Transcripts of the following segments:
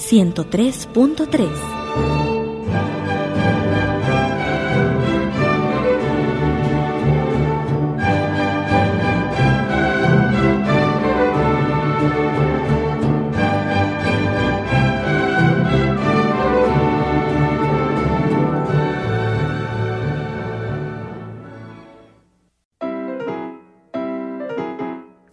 103.3.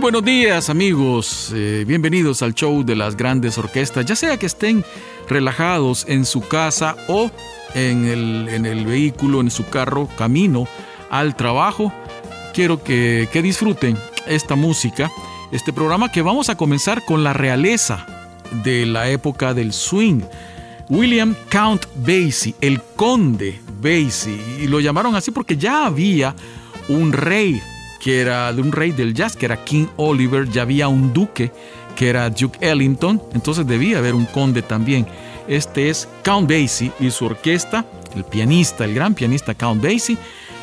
Buenos días amigos, eh, bienvenidos al show de las grandes orquestas, ya sea que estén relajados en su casa o en el, en el vehículo, en su carro, camino al trabajo, quiero que, que disfruten esta música, este programa que vamos a comenzar con la realeza de la época del swing. William Count Basie, el conde Basie, y lo llamaron así porque ya había un rey que era de un rey del jazz, que era King Oliver, ya había un duque, que era Duke Ellington, entonces debía haber un conde también. Este es Count Basie y su orquesta, el pianista, el gran pianista Count Basie.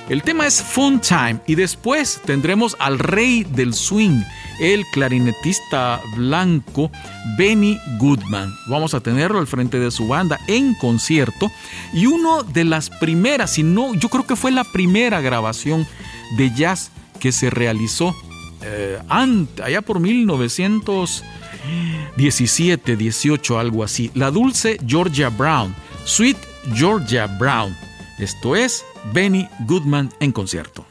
El tema es Fun Time y después tendremos al rey del swing, el clarinetista blanco Benny Goodman. Vamos a tenerlo al frente de su banda en concierto y uno de las primeras, si no, yo creo que fue la primera grabación de jazz que se realizó eh, allá por 1917, 18, algo así. La dulce Georgia Brown, Sweet Georgia Brown. Esto es Benny Goodman en concierto.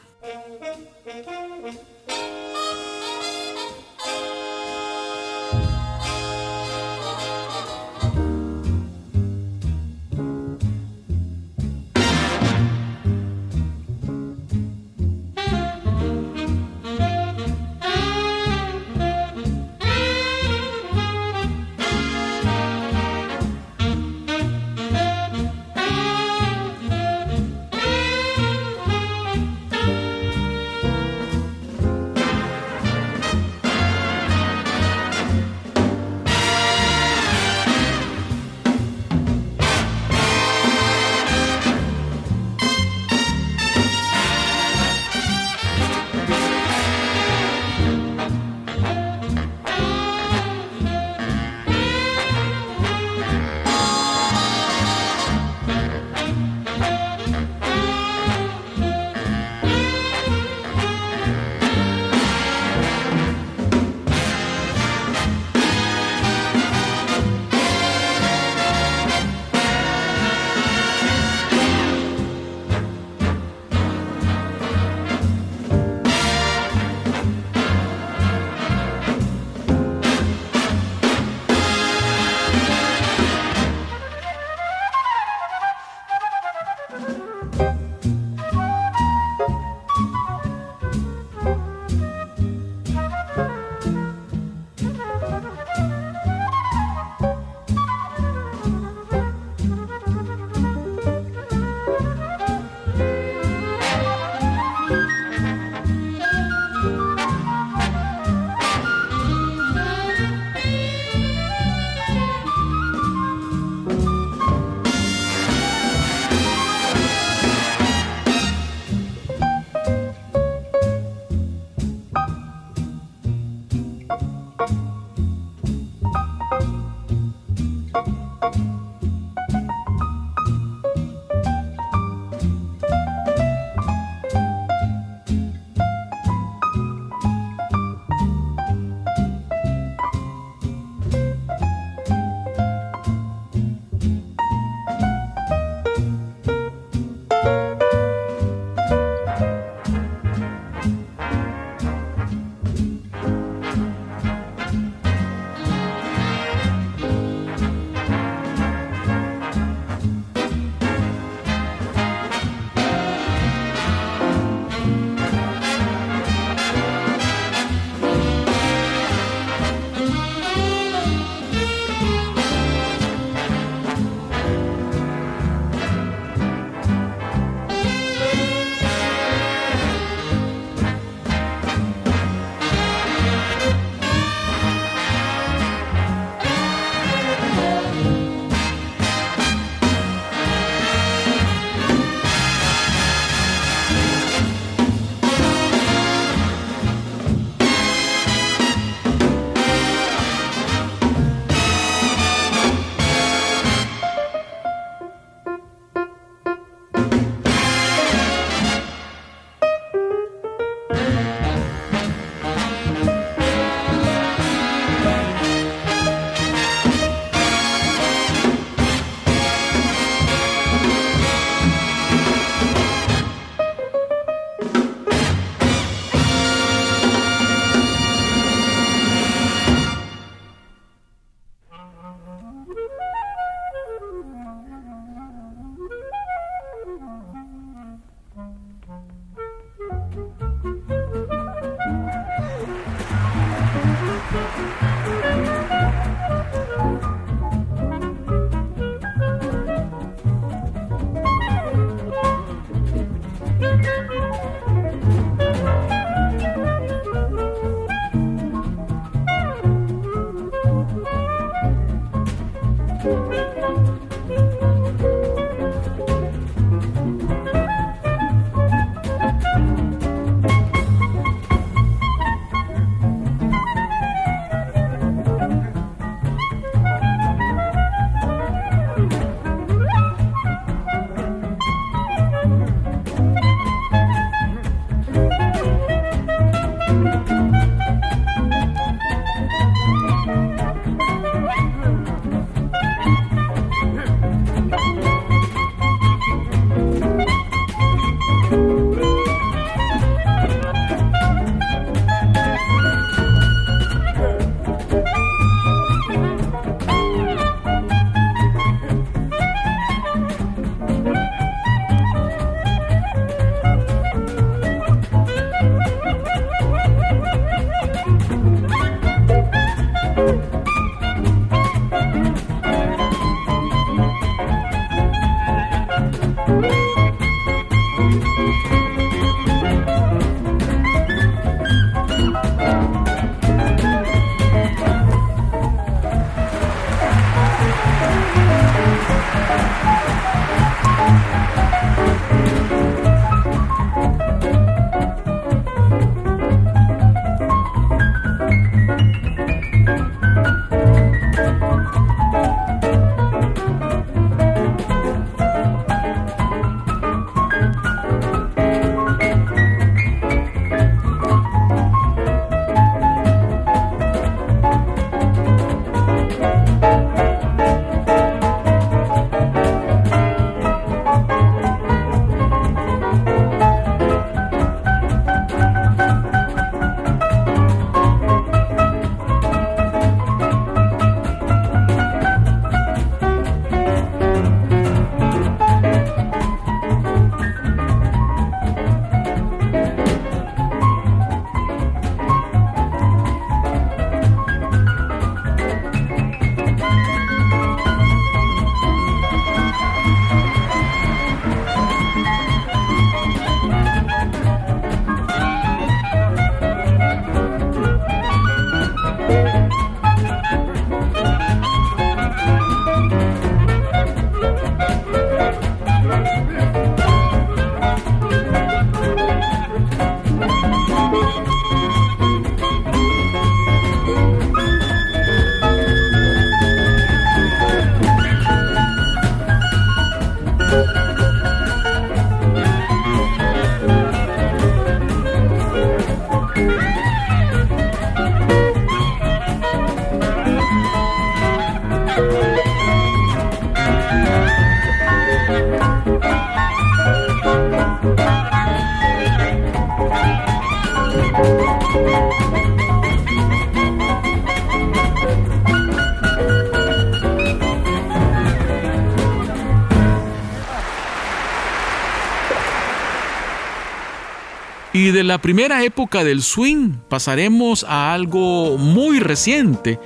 Y de la primera época del swing pasaremos a algo muy reciente,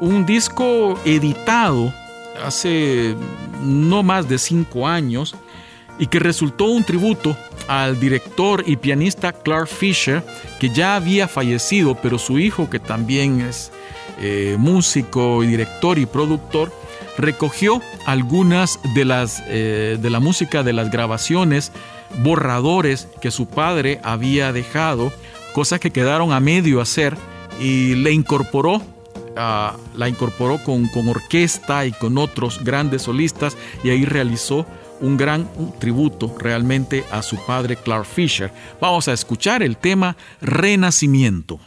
un disco editado hace no más de cinco años y que resultó un tributo al director y pianista Clark Fisher, que ya había fallecido, pero su hijo, que también es eh, músico y director y productor, recogió algunas de las eh, de la música de las grabaciones, borradores que su padre había dejado, cosas que quedaron a medio hacer y le incorporó la incorporó con, con, orquesta y con otros grandes solistas y ahí realizó un gran tributo realmente a su padre Clark Fisher. Vamos a escuchar el tema Renacimiento.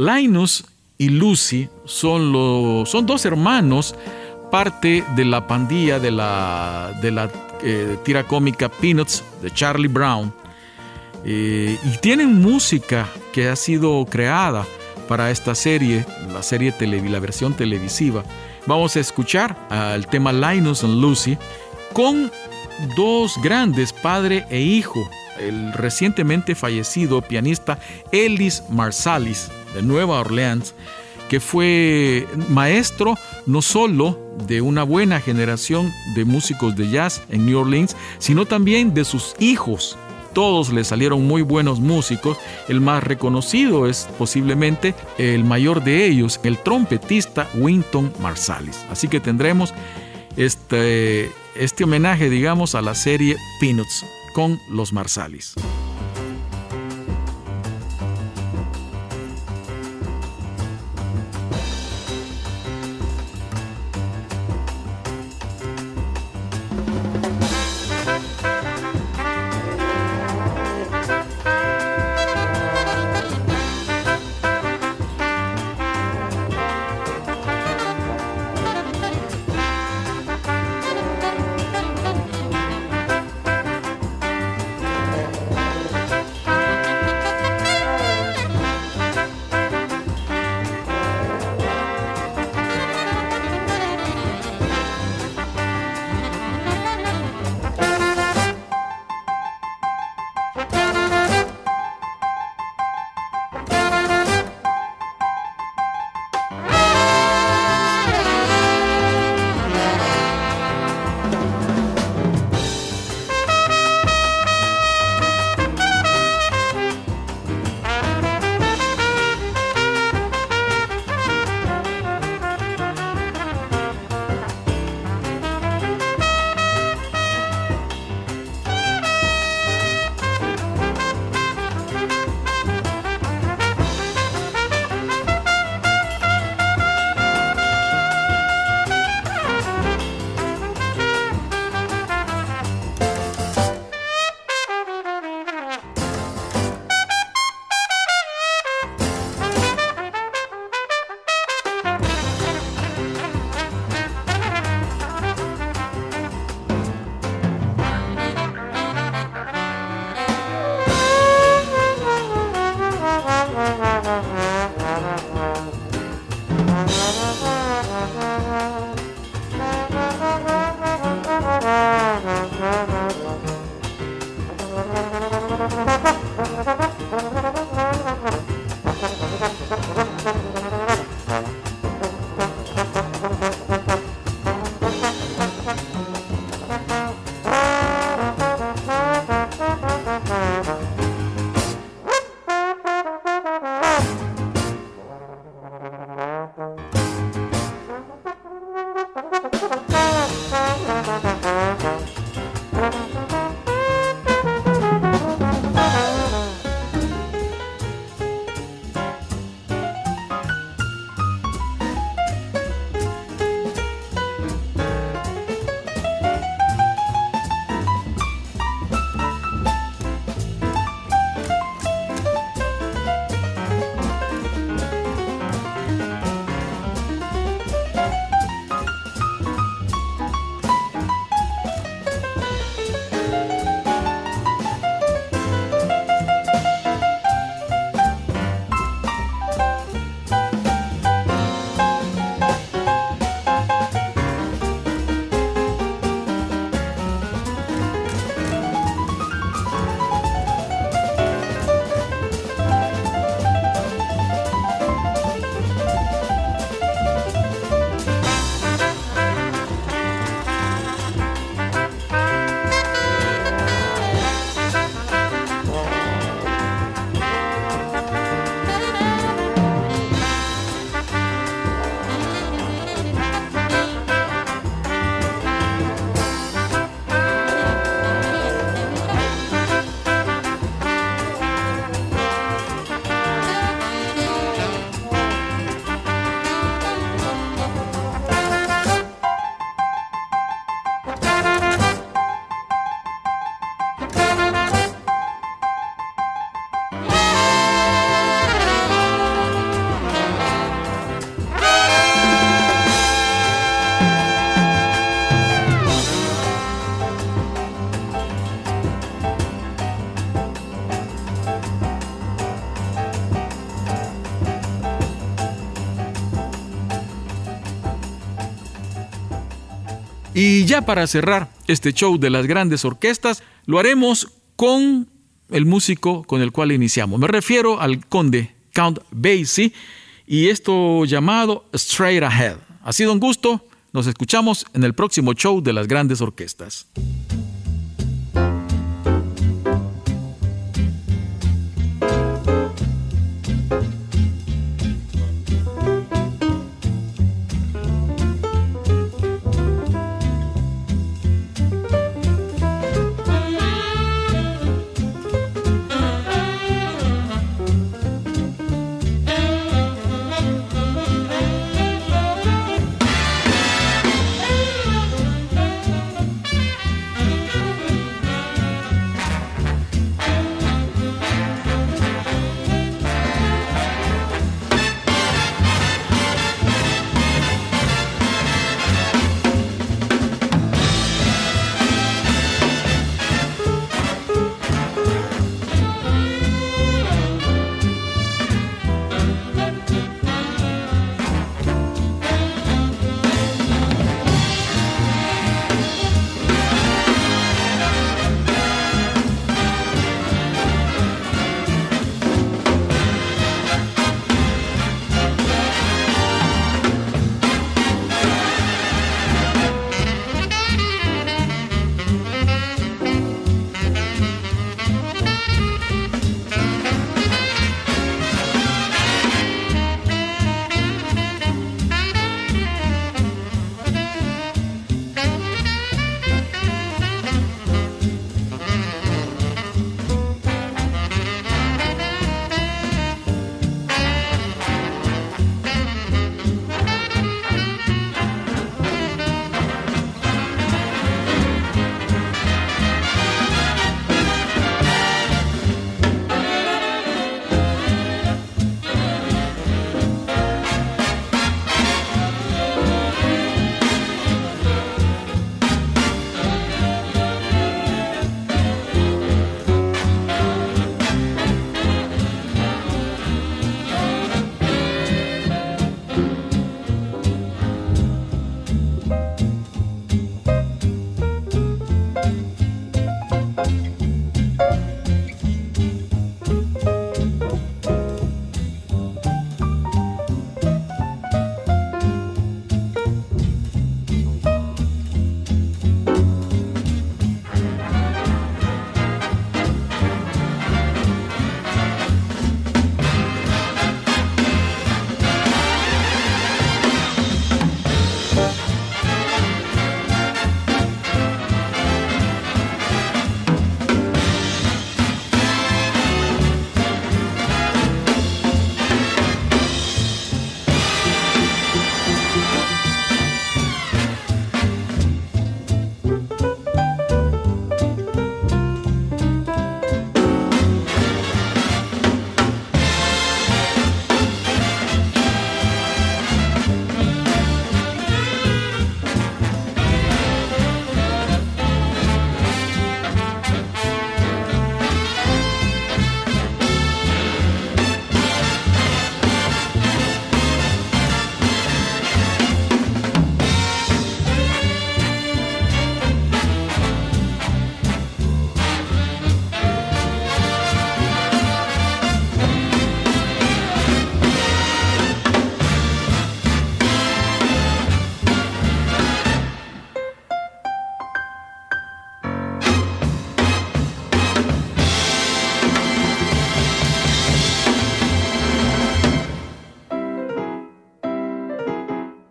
Linus y Lucy son, los, son dos hermanos, parte de la pandilla de la, de la eh, tira cómica Peanuts de Charlie Brown. Eh, y tienen música que ha sido creada para esta serie, la serie la versión televisiva. Vamos a escuchar el tema Linus and Lucy con dos grandes, padre e hijo, el recientemente fallecido pianista Ellis Marsalis de Nueva Orleans, que fue maestro no solo de una buena generación de músicos de jazz en New Orleans, sino también de sus hijos. Todos le salieron muy buenos músicos. El más reconocido es posiblemente el mayor de ellos, el trompetista Winton Marsalis. Así que tendremos este, este homenaje, digamos, a la serie Peanuts con los Marsalis. Bye. Y ya para cerrar este show de las grandes orquestas, lo haremos con el músico con el cual iniciamos. Me refiero al conde Count Basie y esto llamado Straight Ahead. Ha sido un gusto. Nos escuchamos en el próximo show de las grandes orquestas.